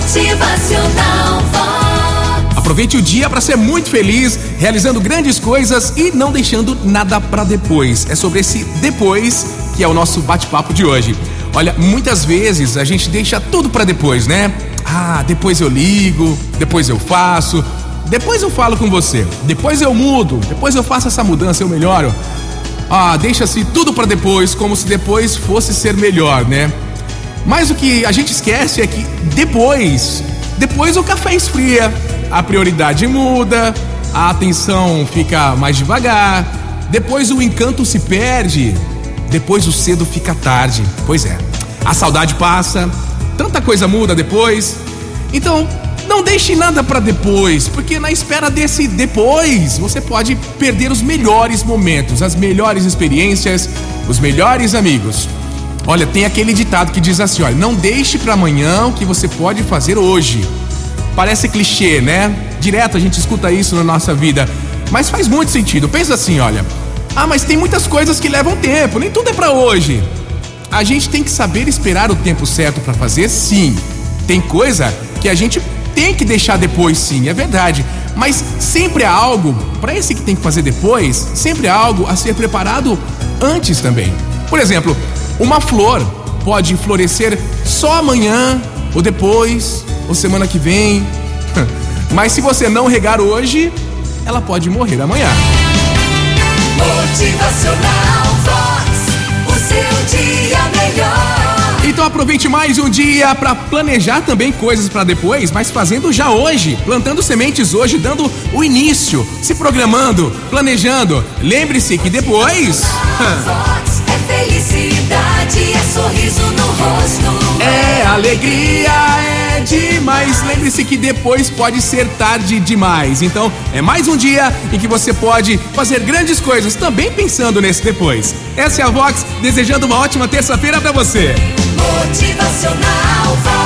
Motivacional Vox. Aproveite o dia para ser muito feliz, realizando grandes coisas e não deixando nada para depois. É sobre esse depois que é o nosso bate-papo de hoje. Olha, muitas vezes a gente deixa tudo para depois, né? Ah, depois eu ligo, depois eu faço, depois eu falo com você, depois eu mudo, depois eu faço essa mudança, eu melhoro. Ah, deixa-se tudo para depois, como se depois fosse ser melhor, né? Mas o que a gente esquece é que depois, depois o café esfria, a prioridade muda, a atenção fica mais devagar, depois o encanto se perde, depois o cedo fica tarde. Pois é, a saudade passa, tanta coisa muda depois. Então, não deixe nada para depois, porque na espera desse depois, você pode perder os melhores momentos, as melhores experiências, os melhores amigos. Olha, tem aquele ditado que diz assim: olha, não deixe para amanhã o que você pode fazer hoje. Parece clichê, né? Direto a gente escuta isso na nossa vida, mas faz muito sentido. Pensa assim, olha. Ah, mas tem muitas coisas que levam tempo, nem tudo é para hoje. A gente tem que saber esperar o tempo certo para fazer, sim. Tem coisa que a gente tem que deixar depois, sim, é verdade. Mas sempre há algo, para esse que tem que fazer depois, sempre há algo a ser preparado antes também. Por exemplo, uma flor pode florescer só amanhã, ou depois, ou semana que vem. Mas se você não regar hoje, ela pode morrer amanhã. Motivacional Vox. O seu dia melhor. Então aproveite mais um dia para planejar também coisas para depois, mas fazendo já hoje, plantando sementes hoje, dando o início, se programando, planejando. Lembre-se que depois alegria, é demais. Lembre-se que depois pode ser tarde demais. Então é mais um dia em que você pode fazer grandes coisas, também pensando nesse depois. Essa é a Vox, desejando uma ótima terça-feira para você. Motivacional.